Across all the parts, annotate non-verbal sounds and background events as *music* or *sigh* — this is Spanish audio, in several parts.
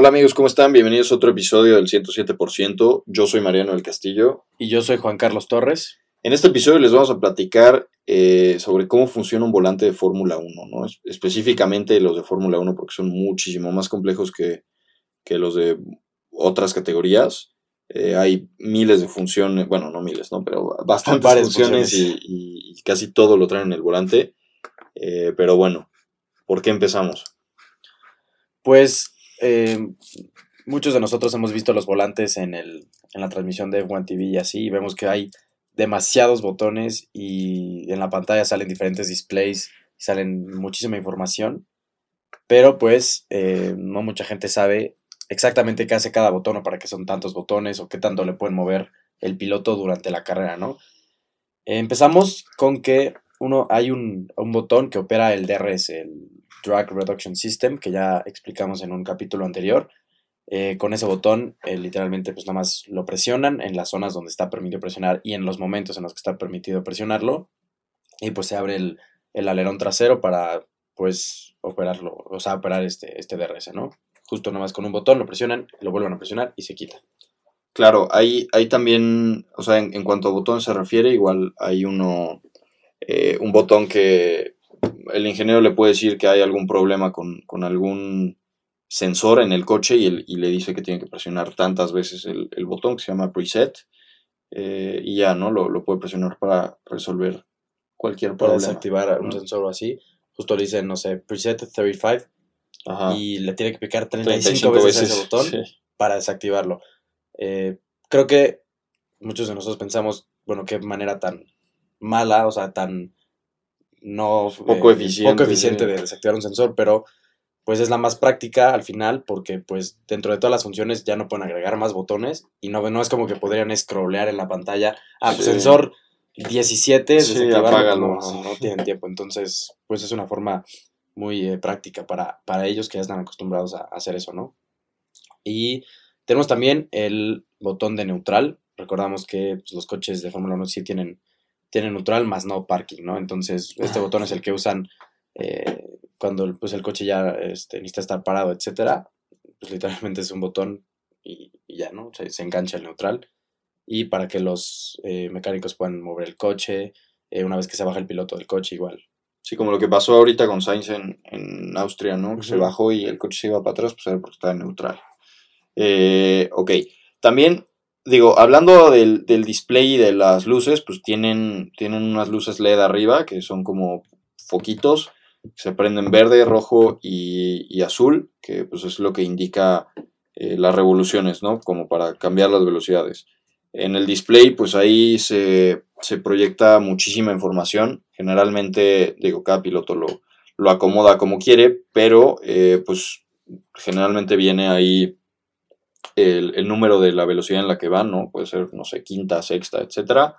Hola amigos, ¿cómo están? Bienvenidos a otro episodio del 107%. Yo soy Mariano del Castillo. Y yo soy Juan Carlos Torres. En este episodio les vamos a platicar eh, sobre cómo funciona un volante de Fórmula 1, ¿no? específicamente los de Fórmula 1 porque son muchísimo más complejos que, los de otras categorías. Eh, hay miles de funciones, bueno, no miles, ¿no? Pero bastantes funciones, Y, casi todo lo traen en el volante. Eh, pero bueno, ¿por qué empezamos? Pues muchos de nosotros hemos visto los volantes en, el, en la transmisión de F1 TV y así, y vemos que hay demasiados botones y en la pantalla salen diferentes displays, salen muchísima información, pero pues eh, no mucha gente sabe exactamente qué hace cada botón o para qué son tantos botones o qué tanto le pueden mover el piloto durante la carrera, ¿no? empezamos con que uno, hay un, un, botón que opera el DRS, el Drag Reduction System, que ya explicamos en un capítulo anterior, eh, con ese botón, eh, literalmente, pues nada más lo presionan en las zonas donde está permitido presionar y en los momentos en los que está permitido presionarlo. Y pues se abre el, alerón trasero para, pues, operarlo, o sea, operar este, este DRS, ¿no? Justo nada más con un botón lo presionan, lo vuelven a presionar y se quita. Claro, hay, hay también, o sea, en, cuanto a botón se refiere, igual hay uno, eh, un botón que el ingeniero le puede decir que hay algún problema con, con algún sensor en el coche y, le dice que tiene que presionar tantas veces el, botón que se llama preset eh, y ya, ¿no? Lo, puede presionar para resolver cualquier problema. Para desactivar un sensor así, justo le dice, no sé, preset 35 y le tiene que picar 35, veces, ese botón para desactivarlo. Eh, creo que muchos de nosotros pensamos, bueno, qué manera tan mala, o sea, tan no poco eh, eficiente, poco eficiente de desactivar un sensor, pero pues es la más práctica al final porque pues dentro de todas las funciones ya no pueden agregar más botones y no, no es como que podrían scrollear en la pantalla. Ah, pues, sensor 17, sí, pues, no, no, tienen tiempo. Entonces, pues es una forma muy eh, práctica para, para ellos que ya están acostumbrados a, hacer eso, ¿no? Y tenemos también el botón de neutral. Recordamos que pues, los coches de Fórmula 1 sí tienen, tienen neutral, más no parking, ¿no? Entonces, este botón es el que usan eh, cuando pues, el coche ya este, necesita estar parado, etcétera, pues literalmente es un botón y, ya, ¿no? Se, engancha el neutral. Y para que los eh, mecánicos puedan mover el coche, eh, una vez que se baja el piloto del coche, igual. Sí, como lo que pasó ahorita con Sainz en, en Austria, ¿no? Que se bajó y el coche se iba para atrás, pues era porque estaba neutral. Ok, también digo, hablando del, del, display y de las luces, pues tienen, tienen unas luces LED arriba que son como foquitos se prenden verde, rojo y, azul, que pues es lo que indica eh, las revoluciones, ¿no? Como para cambiar las velocidades. En el display, pues ahí se, proyecta muchísima información. Generalmente, digo, cada piloto lo, lo acomoda como quiere, pero eh, pues generalmente viene ahí el, número de la velocidad en la que van, ¿no? Puede ser, no sé, quinta, sexta, etcétera.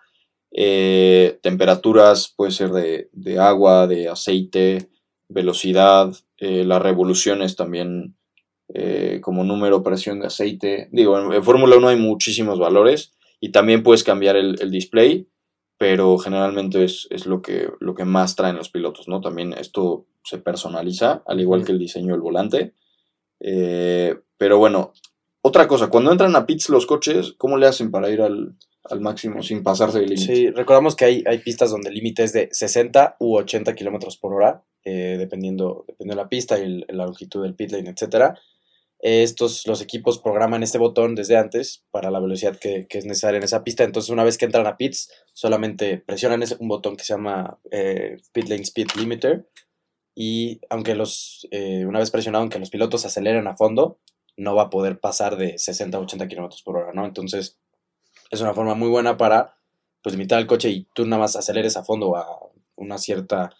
Eh, temperaturas, puede ser de, de, agua, de aceite, velocidad, eh, las revoluciones también eh, como número, presión de aceite. Digo, en, Fórmula 1 hay muchísimos valores y también puedes cambiar el, display, pero generalmente es, lo, que, lo que más traen los pilotos, ¿no? También esto se personaliza, al igual que el diseño del volante. Pero bueno, otra cosa, cuando entran a pits los coches, ¿cómo le hacen para ir al, máximo sin pasarse del límite? Sí, recordamos que hay, hay pistas donde el límite es de 60 u 80 kilómetros por hora eh, dependiendo, dependiendo de la pista y la longitud del pit lane, etc. Estos, los equipos programan este botón desde antes para la velocidad que, es necesaria en esa pista. Entonces, una vez que entran a pits, solamente presionan ese, un botón que se llama eh, Pit Lane Speed Limiter. Y aunque los, eh, una vez presionado, aunque los pilotos aceleren a fondo, no va a poder pasar de 60 a 80 kilómetros por hora, ¿no? Entonces, es una forma muy buena para pues limitar el coche y tú nada más aceleres a fondo a una cierta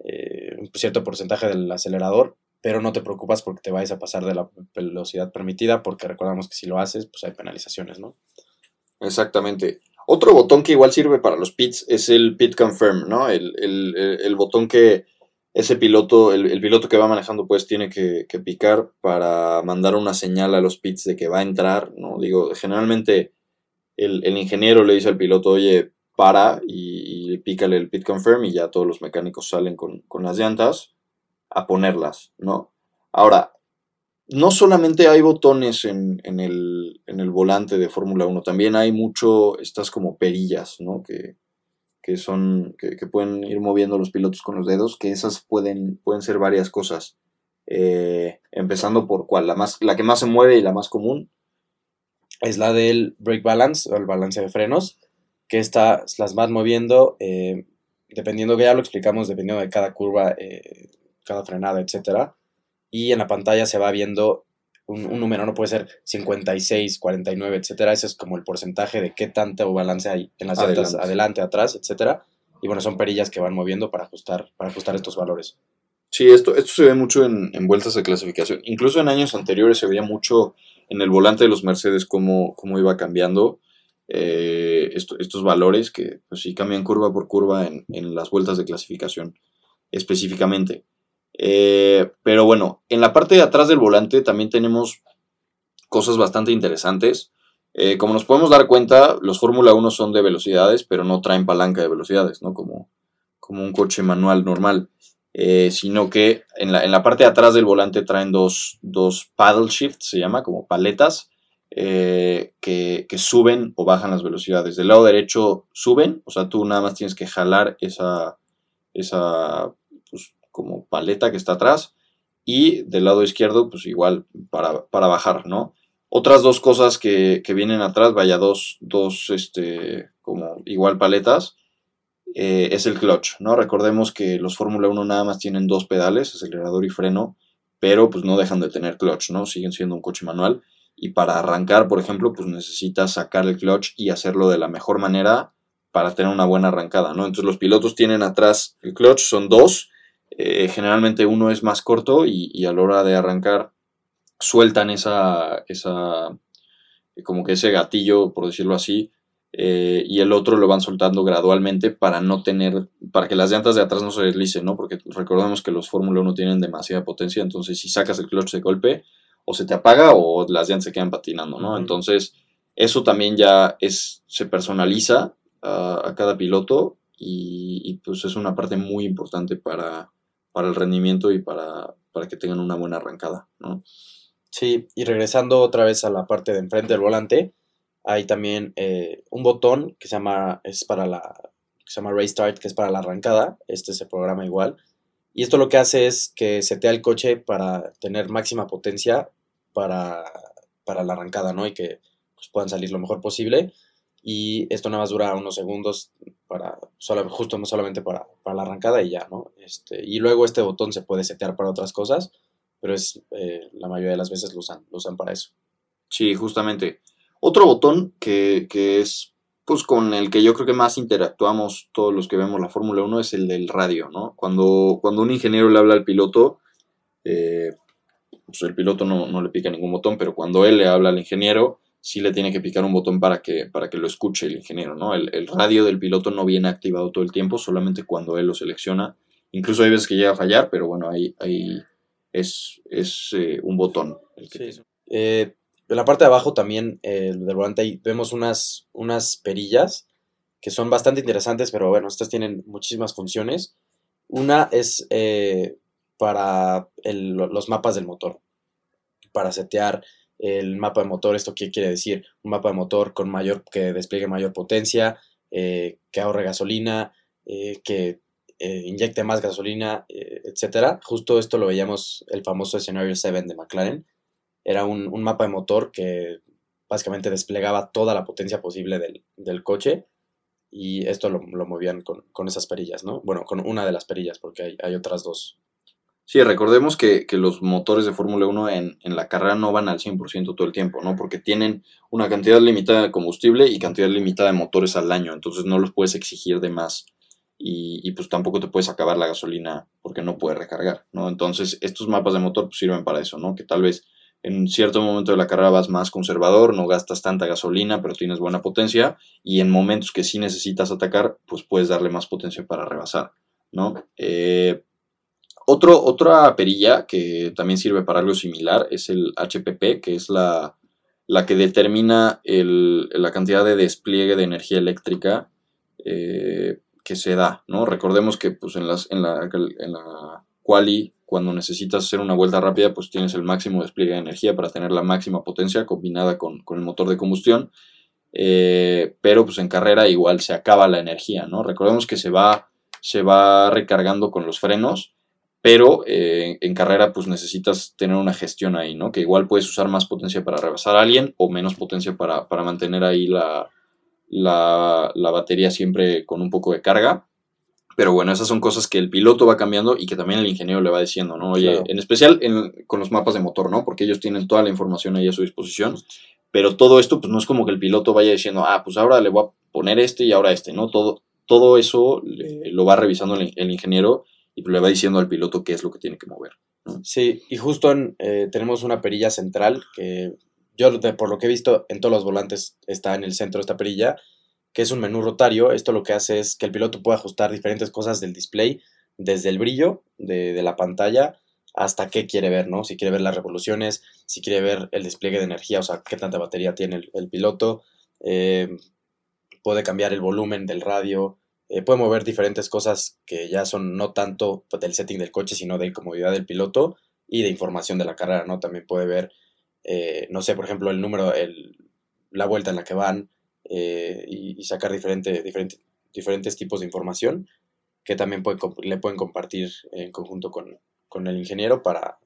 eh, un cierto porcentaje del acelerador, pero no te preocupas porque te vayas a pasar de la velocidad permitida, porque recordamos que si lo haces, pues hay penalizaciones, ¿no? Exactamente. Otro botón que igual sirve para los pits es el pit confirm, ¿no? El, botón que ese piloto, el, piloto que va manejando, pues tiene que, picar para mandar una señal a los pits de que va a entrar, ¿no? Digo, generalmente el, el ingeniero le dice al piloto, oye, para y, y, pícale el pit confirm y ya todos los mecánicos salen con, las llantas a ponerlas, ¿no? Ahora, no solamente hay botones en, el, volante de Fórmula 1, también hay mucho, estas como perillas, ¿no? Que, son, que, pueden ir moviendo los pilotos con los dedos, que esas pueden, pueden ser varias cosas. Eh, empezando por cuál, la, más, la que más se mueve y la más común. Es la del brake balance, o el balance de frenos, que estas las vas moviendo, eh, dependiendo, que ya lo explicamos, dependiendo de cada curva, eh, cada frenada, etcétera y en la pantalla se va viendo un, número, no puede ser 56, 49, etcétera. Ese es como el porcentaje de qué tanto balance hay en las llantas adelante, atrás, etcétera. Y bueno, son perillas que van moviendo para ajustar, para ajustar estos valores. Sí, esto, esto se ve mucho en, vueltas de clasificación. Incluso en años anteriores se veía mucho en el volante de los Mercedes cómo, cómo iba cambiando eh, estos valores que pues sí cambian curva por curva en, en las vueltas de clasificación específicamente. Eh, pero bueno, en la parte de atrás del volante también tenemos cosas bastante interesantes. Eh, como nos podemos dar cuenta, los Fórmula 1 son de velocidades, pero no traen palanca de velocidades, ¿no? Como, como un coche manual normal. Eh, sino que en la, en la, parte de atrás del volante traen dos, dos paddle shifts, se llama, como paletas, que, que, suben o bajan las velocidades. Del lado derecho suben, o sea, tú nada más tienes que jalar esa, esa como paleta que está atrás y del lado izquierdo pues igual para, bajar, ¿no? Otras dos cosas que, vienen atrás, vaya, dos, dos, este, como igual paletas, eh, es el clutch, ¿no? Recordemos que los Fórmula 1 nada más tienen dos pedales, acelerador y freno, pero pues no dejan de tener clutch, ¿no? Siguen siendo un coche manual y para arrancar, por ejemplo, pues necesitas sacar el clutch y hacerlo de la mejor manera para tener una buena arrancada, ¿no? Entonces los pilotos tienen atrás el clutch, son dos, eh, generalmente uno es más corto y, a la hora de arrancar sueltan esa, esa, como que ese gatillo, por decirlo así, eh, y el otro lo van soltando gradualmente para no tener, para que las llantas de atrás no se deslicen, ¿no? Porque recordemos que los Fórmula 1 tienen demasiada potencia, entonces si sacas el clutch de golpe, o se te apaga o las llantas se quedan patinando, ¿no? Entonces, eso también ya es, se personaliza a, cada piloto y, y, pues es una parte muy importante para, para el rendimiento y para, para que tengan una buena arrancada, ¿no? Sí, y regresando otra vez a la parte de enfrente del volante, hay también eh, un botón que se llama, es para la, que se llama Restart, que es para la arrancada, este se programa igual, y esto lo que hace es que setea el coche para tener máxima potencia para, para la arrancada, ¿no? Y que pues, puedan salir lo mejor posible y esto nada más dura unos segundos para justo no solamente para, la arrancada y ya, ¿no? Este, y luego este botón se puede setear para otras cosas, pero es eh, la mayoría de las veces lo usan, lo usan para eso. Sí, justamente. Otro botón que, es pues con el que yo creo que más interactuamos todos los que vemos la Fórmula 1 es el del radio, ¿no? Cuando, cuando un ingeniero le habla al piloto, eh, pues el piloto no, no, le pica ningún botón, pero cuando él le habla al ingeniero, sí le tiene que picar un botón para que, para que lo escuche el ingeniero, ¿no? El, radio del piloto no viene activado todo el tiempo, solamente cuando él lo selecciona. Incluso hay veces que llega a fallar, pero bueno, ahí, ahí es, es eh, un botón. Eh, en la parte de abajo también eh, del volante ahí vemos unas, unas perillas que son bastante interesantes, pero bueno, estas tienen muchísimas funciones. Una es para los mapas del motor, para setear el mapa de motor, ¿esto qué quiere decir? Un mapa de motor con mayor, que despliegue mayor potencia, eh, que ahorre gasolina, eh, que eh, inyecte más gasolina, etcétera. Justo esto lo veíamos el famoso escenario 7 de McLaren. Era un, mapa de motor que básicamente desplegaba toda la potencia posible del, coche y esto lo, movían con, esas perillas, ¿no? Bueno, con una de las perillas, porque hay, hay otras dos Sí, recordemos que, los motores de Fórmula 1 en, la carrera no van al 100% todo el tiempo, ¿no? Porque tienen una cantidad limitada de combustible y cantidad limitada de motores al año, entonces no los puedes exigir de más y, pues tampoco te puedes acabar la gasolina porque no puedes recargar, ¿no? Entonces estos mapas de motor pues, sirven para eso, ¿no? Que tal vez en cierto momento de la carrera vas más conservador, no gastas tanta gasolina, pero tienes buena potencia y en momentos que sí necesitas atacar, pues puedes darle más potencia para rebasar, ¿no? Eh, otra perilla que también sirve para algo similar es el HPP, que es la, que determina la cantidad de despliegue de energía eléctrica eh, que se da, ¿no? Recordemos que pues, en, las, en la, en la quali, cuando necesitas hacer una vuelta rápida, pues tienes el máximo despliegue de energía para tener la máxima potencia combinada con, el motor de combustión. Eh, pero pues en carrera igual se acaba la energía, ¿no? Recordemos que se va, se va recargando con los frenos, pero eh, en carrera pues necesitas tener una gestión ahí, ¿no? Que igual puedes usar más potencia para rebasar a alguien o menos potencia para, mantener ahí la, la, la batería siempre con un poco de carga. Pero bueno, esas son cosas que el piloto va cambiando y que también el ingeniero le va diciendo, ¿no? Oye, en especial con los mapas de motor, ¿no? Porque ellos tienen toda la información ahí a su disposición. Pero todo esto, pues no es como que el piloto vaya diciendo, ah, pues ahora le voy a poner este y ahora este, ¿no? Todo, todo eso lo va revisando el, ingeniero y le va diciendo al piloto qué es lo que tiene que mover. Sí, y justo eh, tenemos una perilla central que yo, por lo que he visto, en todos los volantes está en el centro esta perilla que es un menú rotario. Esto lo que hace es que el piloto pueda ajustar diferentes cosas del display, desde el brillo de, la pantalla hasta qué quiere ver, ¿no? Si quiere ver las revoluciones, si quiere ver el despliegue de energía, o sea, qué tanta batería tiene el, piloto, eh, puede cambiar el volumen del radio, eh, puede mover diferentes cosas que ya son no tanto del setting del coche, sino de comodidad del piloto y de información de la carrera, ¿no? También puede ver, eh, no sé, por ejemplo, el número, el, la vuelta en la que van, eh, y, sacar diferente, diferentes tipos de información que también le pueden compartir en conjunto con, el ingeniero para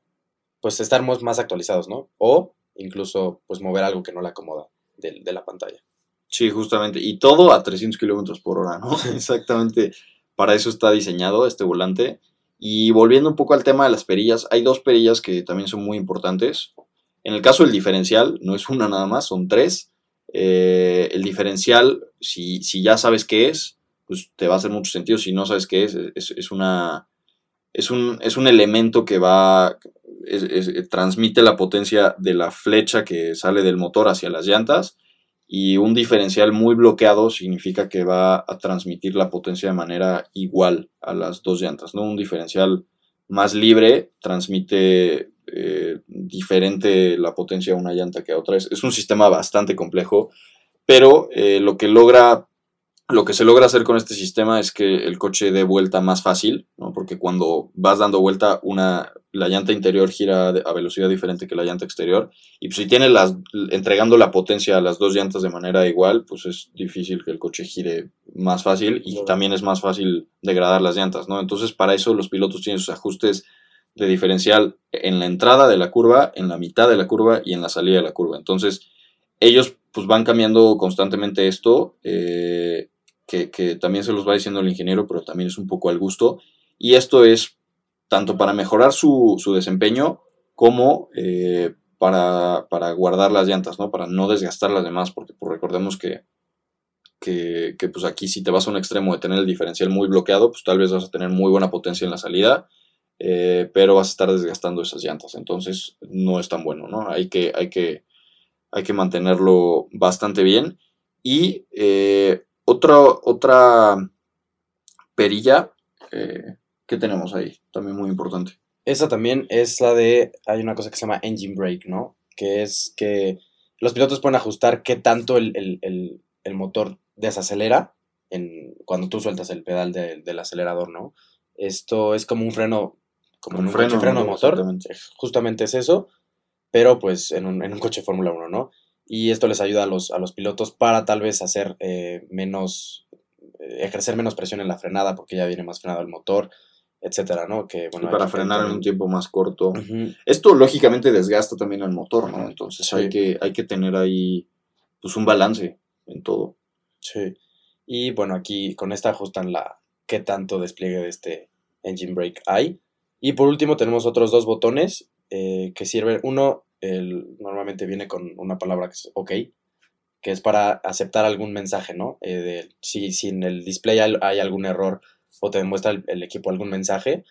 pues estar más actualizados, ¿no? O incluso pues mover algo que no le acomoda de, la pantalla. Sí, justamente. Y todo a 300 kilómetros por hora, ¿no? *laughs* Exactamente. Para eso está diseñado este volante. Y volviendo un poco al tema de las perillas, hay dos perillas que también son muy importantes. En el caso del diferencial, no es una nada más, son tres. Eh, el diferencial, si, ya sabes qué es, pues te va a hacer mucho sentido. Si no sabes qué es, es, una, es, un, es un elemento que va, transmite la potencia de la flecha que sale del motor hacia las llantas. Y un diferencial muy bloqueado significa que va a transmitir la potencia de manera igual a las dos llantas. ¿no? Un diferencial más libre transmite eh, diferente la potencia de una llanta que a otra. Es, es un sistema bastante complejo, pero eh, lo que logra lo que se logra hacer con este sistema es que el coche dé vuelta más fácil, porque cuando vas dando vuelta, una, la llanta interior gira a velocidad diferente que la llanta exterior. Y pues, si tienes las, entregando la potencia a las dos llantas de manera igual, pues es difícil que el coche gire más fácil y también es más fácil degradar las llantas. ¿no? Entonces, para eso los pilotos tienen sus ajustes de diferencial en la entrada de la curva, en la mitad de la curva y en la salida de la curva. Entonces, ellos pues van cambiando constantemente esto, eh, que, también se los va diciendo el ingeniero, pero también es un poco al gusto. Y esto es tanto para mejorar su, desempeño como eh, para, guardar las llantas, ¿no? Para no desgastar las demás, porque pues, recordemos que, que, que, pues aquí si te vas a un extremo de tener el diferencial muy bloqueado, pues tal vez vas a tener muy buena potencia en la salida eh, pero vas a estar desgastando esas llantas, entonces no es tan bueno, ¿no? Hay que, hay que, hay que mantenerlo bastante bien. Y eh, otra, otra perilla eh, que tenemos ahí, también muy importante. Esa también es la de, hay una cosa que se llama engine brake, ¿no? Que es que los pilotos pueden ajustar qué tanto el, motor desacelera en, cuando tú sueltas el pedal del acelerador, ¿no? Esto es como un freno como en un freno, freno motor. Justamente es eso, pero pues en un, en un coche Fórmula 1, ¿no? Y esto les ayuda a los, a los pilotos para tal vez hacer eh, menos, eh, ejercer menos presión en la frenada porque ya viene más frenado el motor, etcétera, ¿no? Que, bueno, para frenar en un tiempo más corto. Esto lógicamente desgasta también el motor, ¿no? Entonces hay, que, hay que tener ahí pues un balance en todo. Sí. Y bueno, aquí con esta ajustan la qué tanto despliegue de este engine brake hay. Y por último tenemos otros dos botones eh, que sirven. Uno el, normalmente viene con una palabra que es OK, que es para aceptar algún mensaje, ¿no? Eh, de, si, si, en el display hay, algún error o te demuestra el, equipo algún mensaje,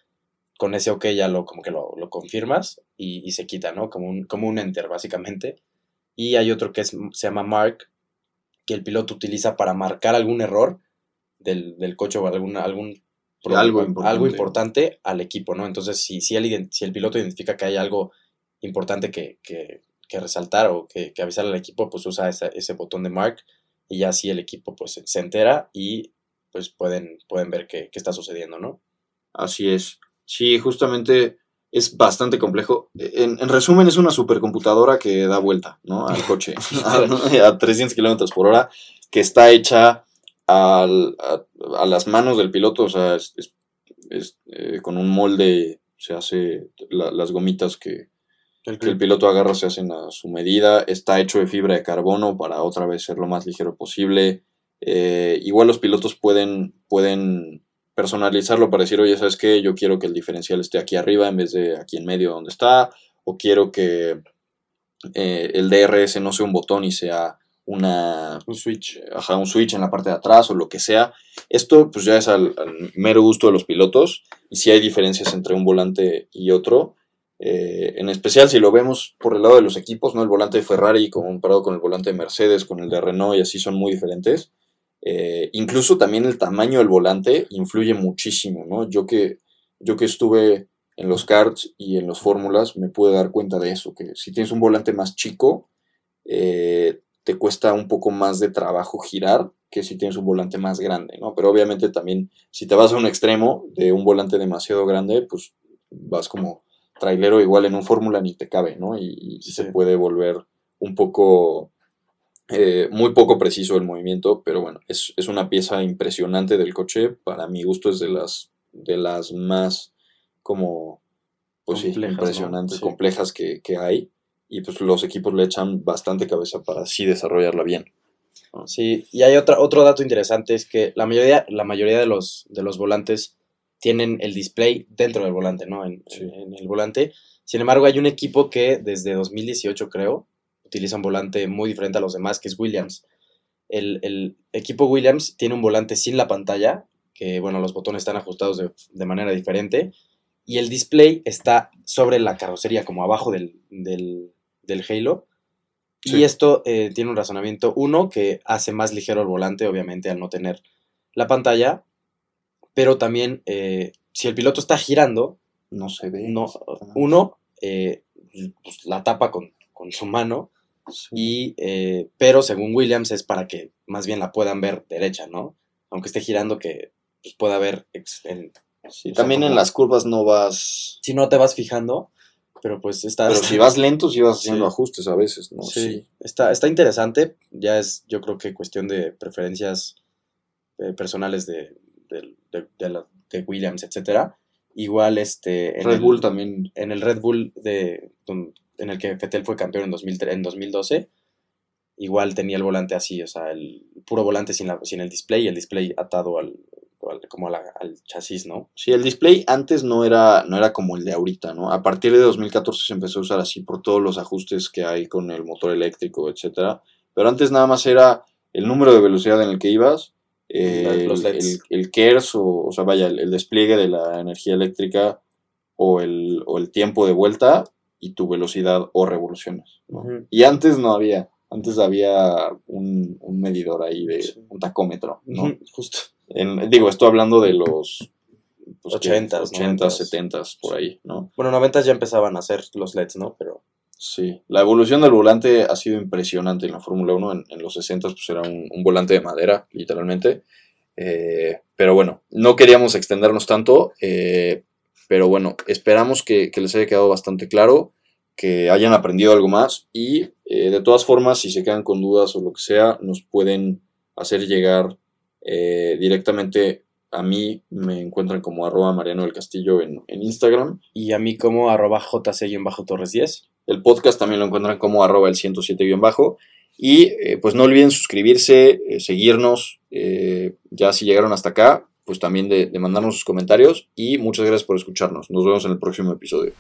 con ese OK ya lo, como que lo, confirmas y, se quita, ¿no? Como un, como un enter, básicamente. Y hay otro que se llama mark, que el piloto utiliza para marcar algún error del, del coche o algún, algún algo importante. algo importante al equipo, ¿no? Entonces, si, si, el, si el piloto identifica que hay algo importante que, resaltar o que, avisar al equipo, pues usa ese, botón de mark y ya así el equipo pues se entera y pues pueden, pueden ver qué, está sucediendo, ¿no? Así es. Sí, justamente es bastante complejo. En, resumen, es una supercomputadora que da vuelta, ¿no? Al *laughs* coche *laughs* a, 300 kilómetros por hora, que está hecha a, las manos del piloto, o sea, es, eh, con un molde, se hace las gomitas que, el piloto agarra se hacen a su medida, está hecho de fibra de carbono para otra vez ser lo más ligero posible. Eh, igual los pilotos pueden, pueden personalizarlo para decir, oye, ¿sabes qué? Yo quiero que el diferencial esté aquí arriba en vez de aquí en medio donde está, o quiero que eh, el DRS no sea un botón y sea una... Un switch. Ajá, un switch en la parte de atrás o lo que sea. Esto pues ya es al, mero gusto de los pilotos y si hay diferencias entre un volante y otro. Eh, en especial si lo vemos por el lado de los equipos, ¿no? El volante de Ferrari comparado con el volante de Mercedes, con el de Renault y así son muy diferentes. Eh, incluso también el tamaño del volante influye muchísimo, ¿no? Yo que, yo que estuve en los karts y en los fórmulas me pude dar cuenta de eso, que si tienes un volante más chico, eh, te cuesta un poco más de trabajo girar que si tienes un volante más grande, ¿no? Pero obviamente también si te vas a un extremo de un volante demasiado grande, pues vas como trailero igual en un fórmula ni te cabe, ¿no? Y, se puede volver un poco eh, muy poco preciso el movimiento, pero bueno, es, una pieza impresionante del coche. Para mi gusto es de las, de las más como pues impresionantes, complejas que, hay. Y pues los equipos le echan bastante cabeza para así desarrollarla bien. Sí, y hay otra, otro dato interesante, es que la mayoría, la mayoría de, los, de los volantes tienen el display dentro del volante, ¿no? En, en, el volante. Sin embargo, hay un equipo que desde 2018, creo, utiliza un volante muy diferente a los demás, que es Williams. El, equipo Williams tiene un volante sin la pantalla, que bueno, los botones están ajustados de, manera diferente, y el display está sobre la carrocería, como abajo del, Halo. Y esto eh, tiene un razonamiento, uno, que hace más ligero el volante, obviamente, al no tener la pantalla, pero también, eh, si el piloto está girando, no se ve. No, uno, eh, pues, la tapa con, con su mano, y, eh, pero según Williams es para que más bien la puedan ver derecha, ¿no? Aunque esté girando que pues, pueda ver también en las curvas no vas... Si no te vas fijando, pero pues está... Pero si *laughs* vas lento sí vas haciendo ajustes a veces, ¿no? Sí, Está, está interesante, ya es yo creo que cuestión de preferencias eh, personales de, de, Williams, etcétera. Igual este... En Red Bull también. En el Red Bull de en el que Fettel fue campeón en, 2003, en 2012, igual tenía el volante así, o sea, el puro volante sin, la, sin el display y el display atado al, como al chasis, ¿no? Sí, el display antes no era, no era como el de ahorita, ¿no? A partir de 2014 se empezó a usar así por todos los ajustes que hay con el motor eléctrico, etcétera. Pero antes nada más era el número de velocidad en el que ibas, el, el, KERS, o, o sea, vaya, el, despliegue de la energía eléctrica o el, o el tiempo de vuelta y tu velocidad o revoluciones. Y antes no había, antes había un, medidor ahí de un tacómetro, ¿no? Justo. digo, estoy hablando de los 80, 80, 70 por ahí, ¿no? Bueno, 90 ya empezaban a hacer los LEDs, ¿no? Pero... Sí, la evolución del volante ha sido impresionante en la Fórmula 1. En, los 60 pues era un, volante de madera, literalmente. Eh, pero bueno, no queríamos extendernos tanto. Eh, pero bueno, esperamos que, les haya quedado bastante claro, que hayan aprendido algo más y eh, de todas formas, si se quedan con dudas o lo que sea, nos pueden hacer llegar directamente a mí, me encuentran como arroba Mariano del Castillo en, Instagram. Y a mí como arroba jc-torres 10. El podcast también lo encuentran como arroba el 107-bajo. Y eh, pues no olviden suscribirse, seguirnos, ya si llegaron hasta acá, pues también de mandarnos sus comentarios y muchas gracias por escucharnos. Nos vemos en el próximo episodio.